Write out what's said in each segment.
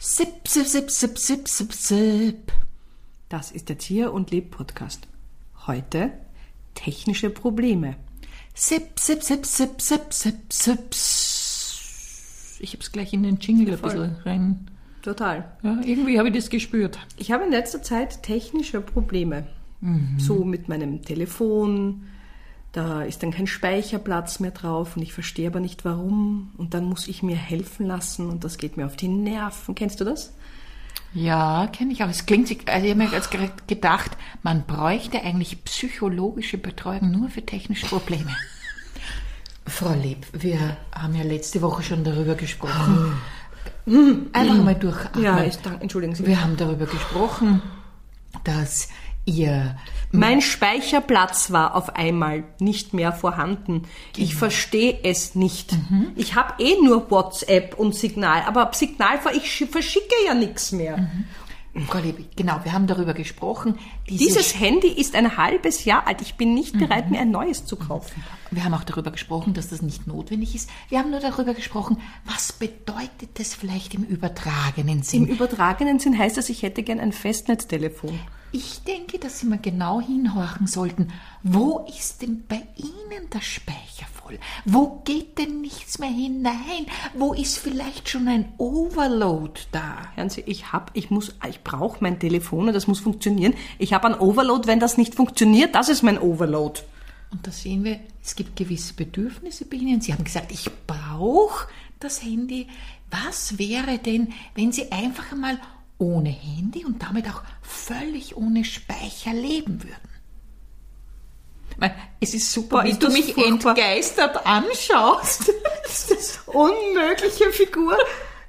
Sip, sip, sip, sip, sip, sip, sip. Das ist der Tier- und Leb-Podcast. Heute technische Probleme. Sip, sip, sip, sip, sip, sip, sip. Ich hab's gleich in den Jingle ein bisschen rein. Total. Ja, irgendwie habe ich das gespürt. Ich habe in letzter Zeit technische Probleme. So mit meinem Telefon. Da ist dann kein Speicherplatz mehr drauf und ich verstehe aber nicht warum. Und dann muss ich mir helfen lassen und das geht mir auf die Nerven. Kennst du das? Ja, kenne ich auch. Es klingt, sich- also ich habe mir jetzt gerade gedacht, man bräuchte eigentlich psychologische Betreuung nur für technische Probleme. Frau Leb, wir haben ja letzte Woche schon darüber gesprochen. Einfach mal durchatmen. Ja, ich danke, entschuldigen Sie. Wir haben darüber gesprochen, dass ihr Mein Speicherplatz war auf einmal nicht mehr vorhanden. Ich verstehe es nicht. Ich habe eh nur WhatsApp und Signal, aber Signal, ich sch- verschicke ja nichts mehr. Frau Leb, genau, wir haben darüber gesprochen. Diese Dieses Handy ist ein halbes Jahr alt. Ich bin nicht bereit, mir ein neues zu kaufen. Wir haben auch darüber gesprochen, dass das nicht notwendig ist. Wir haben nur darüber gesprochen, was bedeutet das vielleicht im übertragenen Im Sinn. übertragenen Sinn heißt das, ich hätte gern ein Festnetztelefon. Ich denke, dass Sie mal genau hinhorchen sollten. Wo ist denn bei Ihnen der Speicher voll? Wo geht denn nichts mehr hinein? Wo ist vielleicht schon ein Overload da? Hören Sie, ich hab, ich muss, ich brauche mein Telefon und das muss funktionieren. Ich habe ein Overload, wenn das nicht funktioniert, das ist mein Overload. Und da sehen wir, es gibt gewisse Bedürfnisse bei Ihnen. Sie haben gesagt, ich brauche das Handy. Was wäre denn, wenn Sie einfach einmal ohne Handy und damit auch völlig ohne Speicher leben würden? Es ist super, wie du mich furchtbar. entgeistert anschaust. Das ist unmögliche Figur.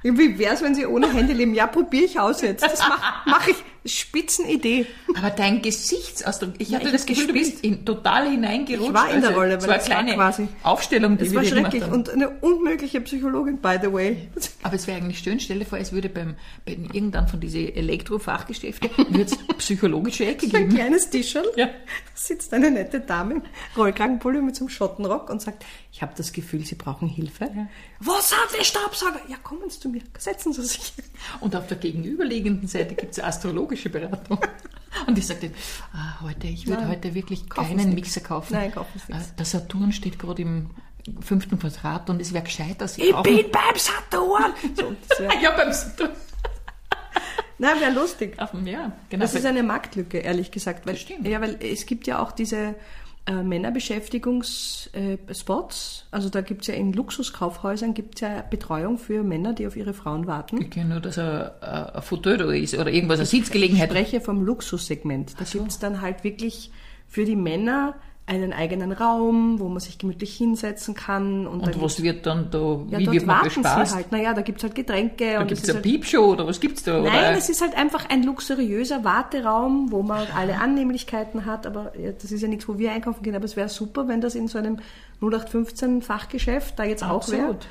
Wie wär's, wenn Sie ohne Handy leben? Ja, probiere ich aus jetzt. Das mache mach ich. Spitzenidee. Aber dein Gesichtsausdruck, ich Ja, hatte das Gefühl, du gespielt. bist in, total hineingerutscht. Ich war in der Rolle, es weil war das eine war kleine quasi- Aufstellung, die Es wir war schrecklich haben. und eine unmögliche Psychologin, by the way. Aber es wäre eigentlich schön, stell dir vor, es würde beim, bei irgendeinem von diesen Elektrofachgeschäfte wird's psychologische Ecke Ein geben. kleines Tischerl. Ja. Da sitzt eine nette Dame im Rollkragenpulli mit so einem Schottenrock und sagt, ich habe das Gefühl, Sie brauchen Hilfe. Was hat der Staubsauger? Ja, kommen Sie zu mir. Setzen Sie sich. Und auf der gegenüberliegenden Seite gibt's astrologische Beratung. Und ich sagte, ah, heute, ich würde Nein, heute wirklich keinen Mixer kaufen. Nein, kaufen Sie Äh, nichts. Der Saturn steht gerade im fünften Quadrat und es wäre gescheiter, Sie Ich kaufen. bin beim Saturn. So, ja, beim Saturn. nein, wäre lustig. Ja, genau. Das ist eine Marktlücke, ehrlich gesagt. Weil, Das stimmt. Ja, weil es gibt ja auch diese äh, Männerbeschäftigungsspots. Also da gibt's ja in Luxuskaufhäusern gibt's ja Betreuung für Männer, die auf ihre Frauen warten. ich kenne nur, dass er äh, ein Fauteuil da ist oder irgendwas, eine Sitzgelegenheit. Ich spreche vom Luxussegment. Da gibt's dann halt wirklich für die Männer einen eigenen Raum, wo man sich gemütlich hinsetzen kann. Und, Und was wird dann da, ja, wie dort wird man warten bespaßt? sie halt. Naja, da gibt's halt Getränke. Da und gibt's es eine halt, Piepshow oder was gibt's da? Nein, oder? es ist halt einfach ein luxuriöser Warteraum, wo man alle Annehmlichkeiten hat, aber ja, das ist ja nichts, wo wir einkaufen gehen, aber es wäre super, wenn das in so einem 0815 Fachgeschäft da jetzt auch wäre, Absolut.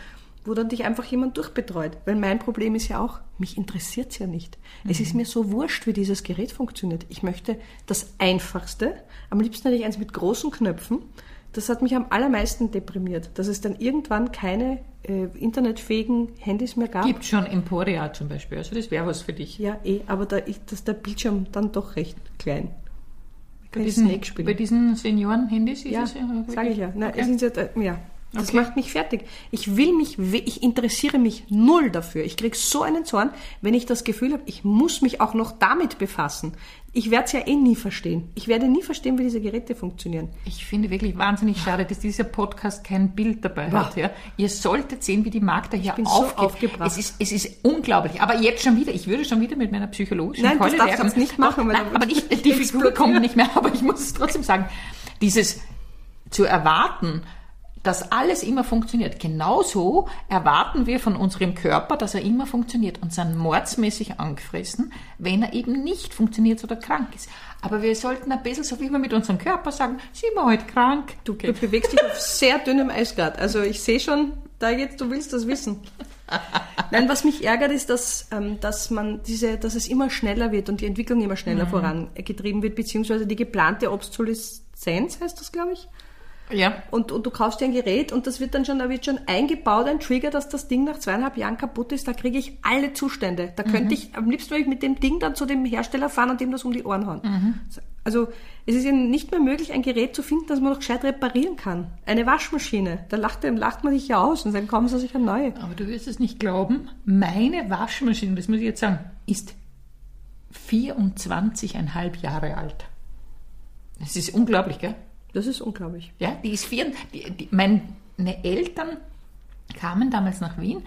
Wo dann dich einfach jemand durchbetreut. Weil mein Problem ist ja auch, mich interessiert's ja nicht. Es ist mir so wurscht, wie dieses Gerät funktioniert. Ich möchte das Einfachste, am liebsten hätte ich eins mit großen Knöpfen, das hat mich am allermeisten deprimiert, dass es dann irgendwann keine äh, internetfähigen Handys mehr gab. Gibt schon Emporia zum Beispiel, also das wäre was für dich. Ja, eh, aber da ist das der Bildschirm dann doch recht klein. Bei diesen, bei diesen Senioren-Handys ist ja, es ja sage ich ja. Nein, Okay. es ist ja, ja. Das Okay. macht mich fertig. Ich will mich, ich interessiere mich null dafür. Ich krieg so einen Zorn, wenn ich das Gefühl habe, ich muss mich auch noch damit befassen. Ich werde es ja eh nie verstehen. Ich werde nie verstehen, wie diese Geräte funktionieren. Ich finde wirklich wahnsinnig schade, dass dieser Podcast kein Bild dabei hat. Ja. Ihr solltet sehen, wie die Magda hier bin so aufgeht. aufgebracht. Es ist, es ist unglaublich. Aber jetzt schon wieder, ich würde schon wieder mit meiner psychologischen Nein, das Keule darfst du werfen. jetzt nicht machen, Doch, nein, aber nicht, die Figur kommt nicht mehr, aber ich muss es trotzdem sagen. Dieses zu erwarten, dass alles immer funktioniert. Genauso erwarten wir von unserem Körper, dass er immer funktioniert und sind mordsmäßig angefressen, wenn er eben nicht funktioniert oder krank ist. Aber wir sollten ein bisschen, so wie wir mit unserem Körper sagen, sind wir heute krank. Du, du bewegst dich auf sehr dünnem Eis grad. Also ich sehe schon, da jetzt, du willst das wissen. Nein, was mich ärgert, ist, dass, ähm, dass man diese, dass es immer schneller wird und die Entwicklung immer schneller vorangetrieben wird, beziehungsweise die geplante Obsoleszenz heißt das, glaube ich. Ja. Und, und du kaufst dir ein Gerät und das wird dann schon, da wird schon eingebaut, ein Trigger, dass das Ding nach zweieinhalb Jahren kaputt ist, da kriege ich alle Zustände. Da könnte ich, am liebsten würde ich mit dem Ding dann zu dem Hersteller fahren und dem das um die Ohren hauen. Also, es ist ja nicht mehr möglich, ein Gerät zu finden, das man noch gescheit reparieren kann. Eine Waschmaschine, da lacht, lacht man sich ja aus und dann kommen sie sich eine neue. Aber du wirst es nicht glauben, meine Waschmaschine, das muss ich jetzt sagen, ist 24,5 Jahre alt. Das ist unglaublich, gell? Das ist unglaublich. Ja, die ist vier. Die, die, meine Eltern kamen damals nach Wien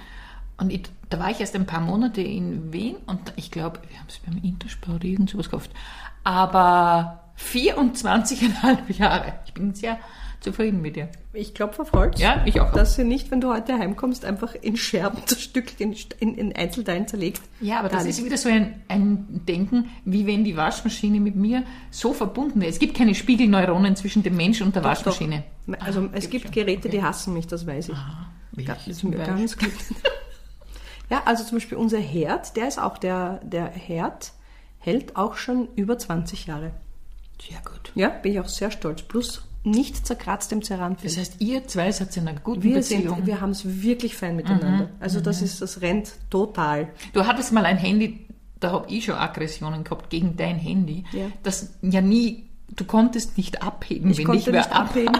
und ich, da war ich erst ein paar Monate in Wien und ich glaube, wir haben es beim Interspar oder irgend sowas gekauft. Aber 24,5 Jahre. Ich bin sehr zufrieden mit dir. Ich klopfe auf Holz. Ja, ich auch. Dass sie nicht, wenn du heute heimkommst, einfach in Scherben zerstückelt, in, in, in Einzelteilen zerlegt. Ja, aber das Da ist wieder so ein, ein Denken, wie wenn die Waschmaschine mit mir so verbunden wäre. Es gibt keine Spiegelneuronen zwischen dem Mensch und der Waschmaschine. Also Ah, es gibt schon. Geräte, die Okay. hassen mich, das weiß ich. Ga- das ist mir ganz gut. Ja, also zum Beispiel unser Herd, der ist auch der, der Herd hält auch schon über 20 Jahre. Sehr gut. Ja, bin ich auch sehr stolz. Plus nicht zerkratzt im Ceranfilm. Das heißt, ihr zwei seid in einer guten Wir, Beziehung. sind, wir haben es wirklich fein miteinander. Also das ist, das rennt total. Du hattest mal ein Handy, da habe ich schon Aggressionen gehabt gegen dein Handy, Ja. das ja nie, du konntest nicht abheben, Ich wenn konnte wer nicht abheben,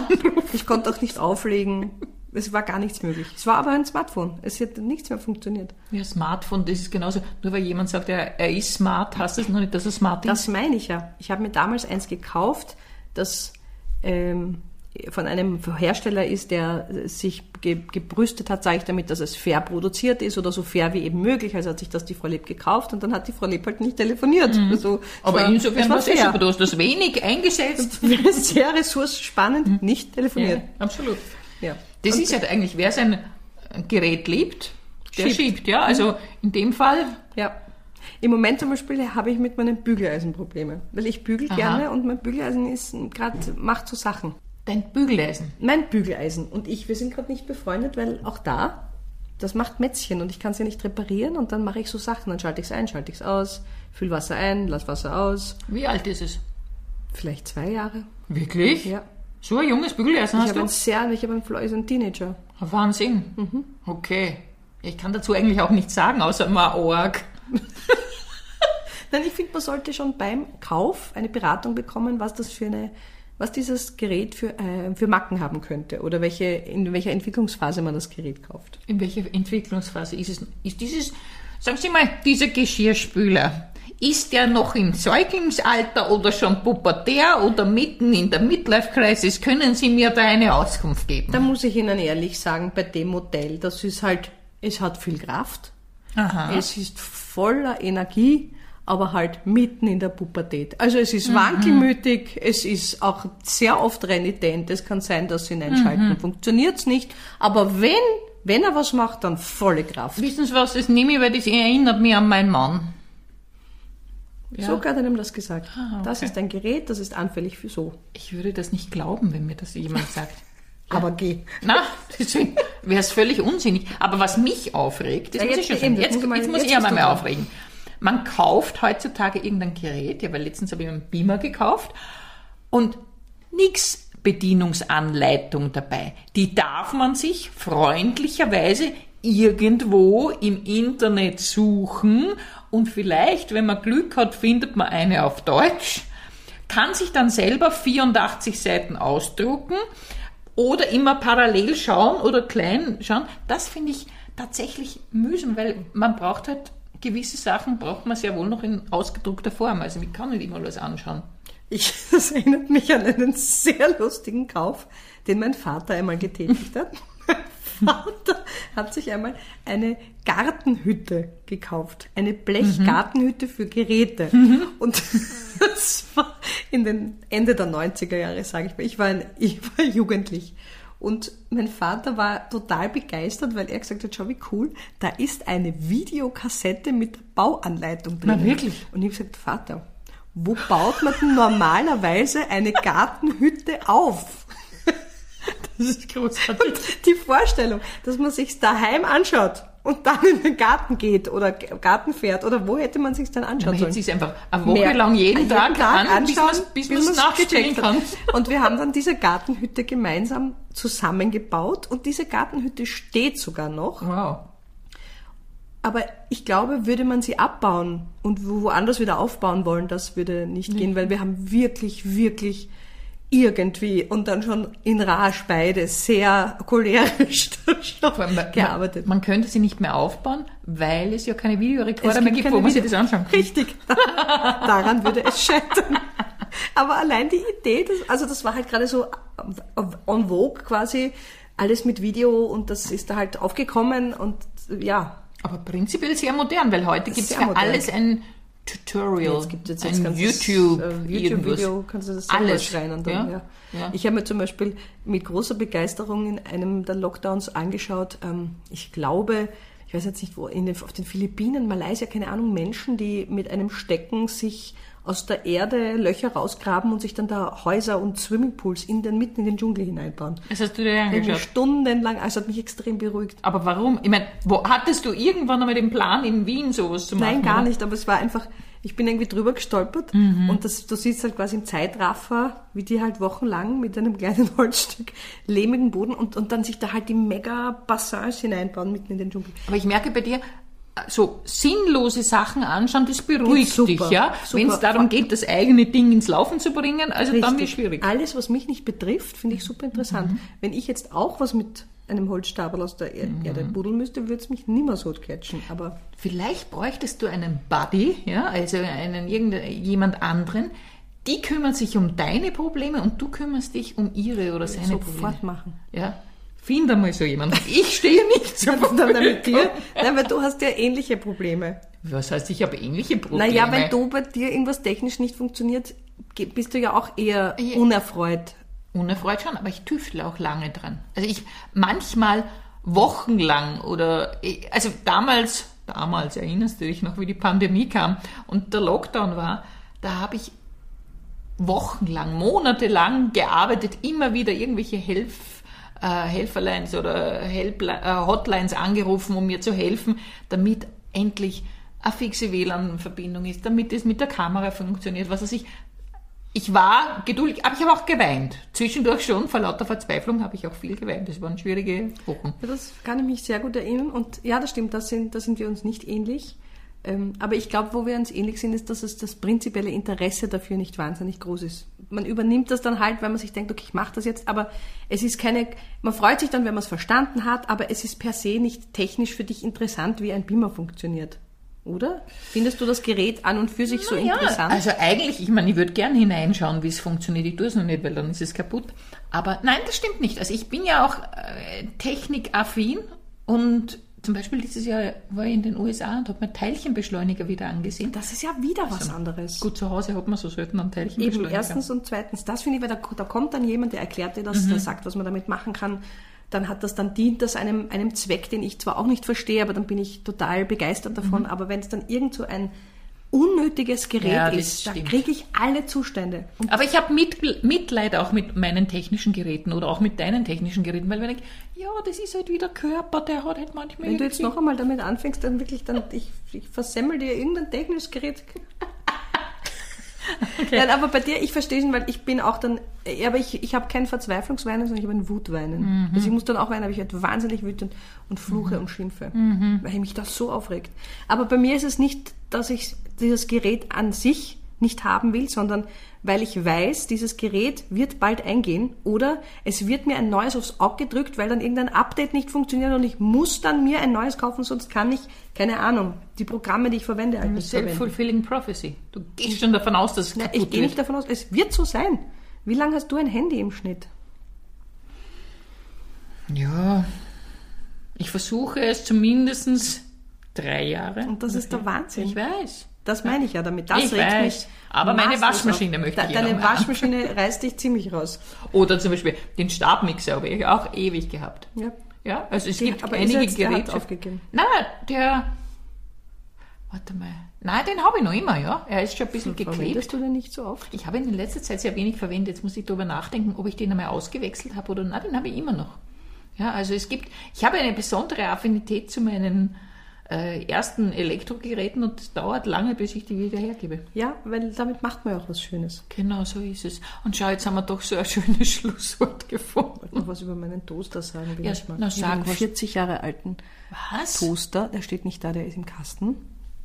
ich konnte auch nicht auflegen. Es war gar nichts möglich. Es war aber ein Smartphone. Es hat nichts mehr funktioniert. Ja, Smartphone, das ist genauso. Nur weil jemand sagt, er, er ist smart, heißt das noch nicht, dass er smart ist. Das meine ich ja. Ich habe mir damals eins gekauft, das ähm, von einem Hersteller ist, der sich ge gebrüstet hat, sage ich damit, dass es fair produziert ist oder so fair wie eben möglich. Also hat sich das die Frau Leb gekauft und dann hat die Frau Leb halt nicht telefoniert. Also, Mhm. Aber war, insofern war es fair. super. Du hast das wenig eingesetzt. Sehr ressourcenspannend, nicht Ja, telefoniert. absolut. Ja. Das ist ja eigentlich, wer sein Gerät liebt, der Schiebt. schiebt. ja. Also in dem Fall, Ja. Im Moment zum Beispiel habe ich mit meinem Bügeleisen Probleme, weil ich bügel Aha. gerne und mein Bügeleisen ist gerade macht so Sachen. dein Bügeleisen. Mein Bügeleisen und ich, wir sind gerade nicht befreundet, weil auch da, das macht Mätzchen und ich kann es ja nicht reparieren und dann mache ich so Sachen. Dann schalte ich es ein, schalte ich es aus, füll Wasser ein, lass Wasser aus. Wie alt ist es? Vielleicht zwei Jahre. Wirklich? Ja. So ein junges Bügeleisen Ich hast habe du? ein sehr, ich habe einen Flo- ist ein Teenager. Wahnsinn. Mhm. Okay. Ich kann dazu eigentlich auch nichts sagen, außer mal Org. Nein, ich finde, man sollte schon beim Kauf eine Beratung bekommen, was das für eine, was dieses Gerät für, äh, für Macken haben könnte oder welche, in welcher Entwicklungsphase man das Gerät kauft. In welcher Entwicklungsphase ist es? Ist dieses, sagen Sie mal, dieser Geschirrspüler, ist der noch im Säuglingsalter oder schon pubertär oder mitten in der Midlife-Crisis? Können Sie mir da eine Auskunft geben? Da muss ich Ihnen ehrlich sagen, bei dem Modell, das ist halt, es hat viel Kraft, Aha. es ist voller Energie, aber halt mitten in der Pubertät. Also es ist wankelmütig, es ist auch sehr oft renitent, es kann sein, dass Sie ihn einschalten, funktioniert's nicht, aber wenn, wenn er was macht, dann volle Kraft. Wissen Sie was, das nehme ich, weil das erinnert mich an meinen Mann. Ja. So hat er ihm das gesagt. Ah, okay. Das ist ein Gerät, das ist anfällig für so. Ich würde das nicht glauben, wenn mir das jemand sagt. Aber geh. Na, deswegen wäre es völlig unsinnig. Aber was mich aufregt, das Ja, muss jetzt ich schon sagen. Jetzt, muss ich mal- jetzt muss jetzt ich du mal aufregen. Man kauft heutzutage irgendein Gerät, ja, weil letztens habe ich einen Beamer gekauft und nix Bedienungsanleitung dabei. Die darf man sich freundlicherweise irgendwo im Internet suchen und vielleicht, wenn man Glück hat, findet man eine auf Deutsch, kann sich dann selber 84 Seiten ausdrucken oder immer parallel schauen oder klein schauen. Das finde ich tatsächlich mühsam, weil man braucht halt gewisse Sachen, braucht man sehr wohl noch in ausgedruckter Form. Also ich kann nicht immer alles anschauen. Ich, das erinnert mich an einen sehr lustigen Kauf, den mein Vater einmal getätigt hat. Mein Vater hat sich einmal eine Gartenhütte gekauft. Eine Blechgartenhütte für Geräte. Und das war in den Ende der 90er Jahre, sage ich mal. Ich war, ein, ich war jugendlich. Und mein Vater war total begeistert, weil er gesagt hat, schau wie cool, da ist eine Videokassette mit Bauanleitung drin. Na, wirklich? Und ich habe gesagt, Vater, wo baut man denn normalerweise eine Gartenhütte auf? Das ist großartig. Und die Vorstellung, dass man sich daheim anschaut und dann in den Garten geht oder Garten fährt oder wo hätte man sich dann anschauen Man sollen? hätte sich einfach eine Woche lang jeden, Tag, an, anschauen, bis man es nachstellen kann. Und wir haben dann diese Gartenhütte gemeinsam zusammengebaut und diese Gartenhütte steht sogar noch. Wow. Aber ich glaube, würde man sie abbauen und wo- woanders wieder aufbauen wollen, das würde nicht gehen, weil wir haben wirklich, wirklich irgendwie und dann schon in Rage beide sehr cholerisch man- gearbeitet. Man könnte sie nicht mehr aufbauen, weil es ja keine Videorekorder mehr gibt, wo man sich das anschauen kann. Richtig. Daran würde es scheitern. Aber allein die Idee, das, also das war halt gerade so on vogue quasi, alles mit Video und das ist da halt aufgekommen und ja, Aber prinzipiell sehr modern, weil heute gibt es modern. alles ein Tutorial, Jetzt gibt es jetzt ein YouTube, äh, irgendwas. YouTube-Video, kannst du das Alles. schreien. Dann, ja. Ja. Ich habe mir zum Beispiel mit großer Begeisterung in einem der Lockdowns angeschaut, ähm, ich glaube, ich weiß jetzt nicht wo, den, auf den Philippinen, Malaysia, keine Ahnung, Menschen, die mit einem Stecken sich aus der Erde Löcher rausgraben und sich dann da Häuser und Swimmingpools in den, mitten in den Dschungel hineinbauen. Das hast du dir angeschaut. stundenlang, also hat mich extrem beruhigt. Aber warum? Ich meine, wo hattest du irgendwann einmal den Plan, in Wien sowas zu machen? Nein, gar nicht, aber es war einfach, ich bin irgendwie drüber gestolpert Mhm. und das, du siehst halt quasi im Zeitraffer, wie die halt wochenlang mit einem kleinen Holzstück lehmigen Boden und, und dann sich da halt die mega Bassins hineinbauen mitten in den Dschungel. Aber ich merke bei dir, so sinnlose Sachen anschauen, das beruhigt Super, dich, ja? Wenn es darum geht, das eigene Ding ins Laufen zu bringen, also dann wird Richtig. schwierig. Alles, was mich nicht betrifft, finde ich super interessant. Wenn ich jetzt auch was mit einem Holzstapel aus der Er- Erde buddeln müsste, würde es mich nimmer so catchen. Aber Vielleicht bräuchtest du einen Buddy, ja, also einen irgendeinen jemand anderen, die kümmern sich um deine Probleme und du kümmerst dich um ihre oder seine Probleme. sofort machen. Ja. Find einmal so jemanden. Ich stehe nicht so dann mit dir, nein, weil du hast ja ähnliche Probleme. Was heißt, ich habe ähnliche Probleme? Naja, wenn du bei dir irgendwas technisch nicht funktioniert, bist du ja auch eher unerfreut. Unerfreut schon, aber ich tüftle auch lange dran. Also ich manchmal wochenlang oder also damals, damals erinnerst du dich noch, wie die Pandemie kam und der Lockdown war, da habe ich wochenlang, monatelang gearbeitet, immer wieder irgendwelche Helf, äh, Helferlines oder Helpli äh, Hotlines angerufen, um mir zu helfen, damit endlich eine fixe WLAN-Verbindung ist, damit es mit der Kamera funktioniert, was weiß ich. Ich war geduldig, aber ich habe auch geweint. Zwischendurch schon, vor lauter Verzweiflung habe ich auch viel geweint. Das waren schwierige Wochen. Ja, das kann ich mich sehr gut erinnern. Und ja, das stimmt, da sind, da sind wir uns nicht ähnlich. Ähm, aber ich glaube, wo wir uns ähnlich sind, ist, dass es das prinzipielle Interesse dafür nicht wahnsinnig groß ist. Man übernimmt das dann halt, weil man sich denkt, okay, ich mache das jetzt, aber es ist keine, man freut sich dann, wenn man es verstanden hat, aber es ist per se nicht technisch für dich interessant, wie ein Beamer funktioniert. Oder? Findest du das Gerät an und für sich so Ja, interessant? also eigentlich, ich meine, ich würde gern hineinschauen, wie es funktioniert. Ich tue es noch nicht, weil dann ist es kaputt. Aber nein, das stimmt nicht. Also ich bin ja auch äh, technikaffin und zum Beispiel dieses Jahr war ich in den USA und habe mir Teilchenbeschleuniger wieder angesehen. das ist ja wieder was anderes. Gut, zu Hause hat man so selten einen Eben, Teilchenbeschleuniger. erstens und zweitens, das finde ich, weil da, da kommt dann jemand, der erklärt dir das, der sagt, was man damit machen kann. Dann hat das, dann dient das einem, einem Zweck, den ich zwar auch nicht verstehe, aber dann bin ich total begeistert davon. Aber wenn es dann irgend so ein unnötiges Gerät Ja, ist, da stimmt. kriege ich alle Zustände. Und Aber ich habe mit, Mitleid auch mit meinen technischen Geräten oder auch mit deinen technischen Geräten, weil wenn ich, ja, das ist halt wieder Körper, der hat halt manchmal wenn du jetzt noch einmal damit anfängst, dann wirklich, dann, ich, ich versemmel dir irgendein technisches Gerät. Nein, aber bei dir, ich verstehe schon, weil ich bin auch dann, ja, aber ich, ich habe kein Verzweiflungsweinen, sondern ich habe ein Wutweinen. Also ich muss dann auch weinen, aber ich werde wahnsinnig wütend und fluche und schimpfe, weil mich das so aufregt. Aber bei mir ist es nicht, dass ich dieses Gerät an sich nicht haben will, sondern weil ich weiß, dieses Gerät wird bald eingehen oder es wird mir ein neues aufs Auge gedrückt, weil dann irgendein Update nicht funktioniert und ich muss dann mir ein neues kaufen, sonst kann ich, keine Ahnung, die Programme, die ich verwende, halt nicht. Self-fulfilling prophecy. Du gehst schon davon aus, dass es Na, ich gehe nicht wird. davon aus, es wird so sein. Wie lange hast du ein Handy im Schnitt? Ja, ich versuche es zumindest drei Jahre. Und das ist der Wahnsinn. Ich weiß. Das meine ich ja damit. Das Ich regt weiß. mich. Aber meine Waschmaschine auf. möchte ich Deine noch Waschmaschine reißt dich ziemlich raus. Oder zum Beispiel den Stabmixer habe ich auch ewig gehabt. Ja. Ja, also es Den- gibt aber ist er einige der hat Geräte. aufgegeben? Nein, der. Warte mal. Nein, den habe ich noch immer, ja. Er ist schon ein bisschen geklebt. Verwendest du den nicht so oft? Ich habe ihn in letzter Zeit sehr wenig verwendet. Jetzt muss ich darüber nachdenken, ob ich den einmal ausgewechselt habe oder nein, den habe ich immer noch. Ja, also es gibt, ich habe eine besondere Affinität zu meinen äh, ersten Elektrogeräten und es dauert lange, bis ich die wieder hergebe. Ja, weil damit macht man ja auch was Schönes. Genau so ist es. Und schau, jetzt haben wir doch so ein schönes Schlusswort gefunden. Noch was über meinen Toaster sagen will Ja, ich mal. na, Ich sag habe einen was. 40 Jahre alten Was? Toaster, der steht nicht da, der ist im Kasten.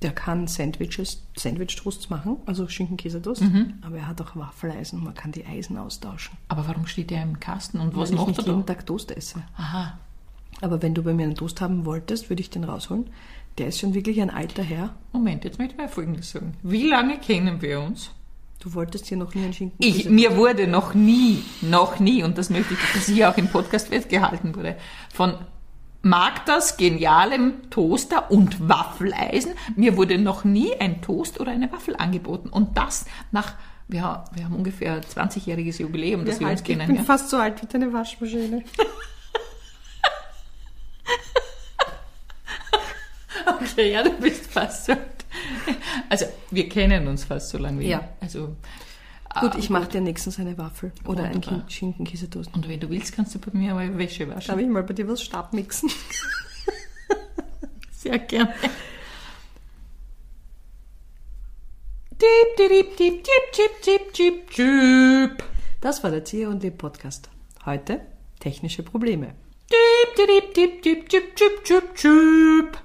Der kann Sandwiches, Sandwich-Toasts machen, also Schinken-Käse-Toast, Mhm. aber er hat auch Waffeleisen, man kann die Eisen austauschen. Aber warum steht der im Kasten und was weil ich macht er da? jeden Tag Toast esse. Aha. Aber wenn du bei mir einen Toast haben wolltest, würde ich den rausholen. Der ist schon wirklich ein alter Herr. Moment, jetzt möchte ich mal Folgendes sagen. Wie lange kennen wir uns? Du wolltest hier noch nie einen Schinken. Ich, mir wurde noch nie, noch nie, und das möchte ich, dass hier auch im Podcast festgehalten wurde, von Magdas genialem Toaster und Waffeleisen, mir wurde noch nie ein Toast oder eine Waffel angeboten. Und das nach, wir, ha- wir haben ungefähr 20-jähriges Jubiläum, dass wir uns ich kennen. bin Ja. fast so alt wie deine Waschmaschine. Okay, ja, du bist fast so. Also, wir kennen uns fast so lange wie. Ja. Also, Gut, ich mache dir nächstens eine Waffel oder einen Wunderbar. Kin- Schinken-Käse-Toast. und wenn du willst, kannst du bei mir mal Wäsche waschen. Darf ich mal bei dir was Stabmixen? Sehr gerne. Diep, diep, diep, diep, diep, diep, diep. Das war der Leb Podcast. Heute technische Probleme. Diep, diep, diep, diep, diep, diep, diep, diep.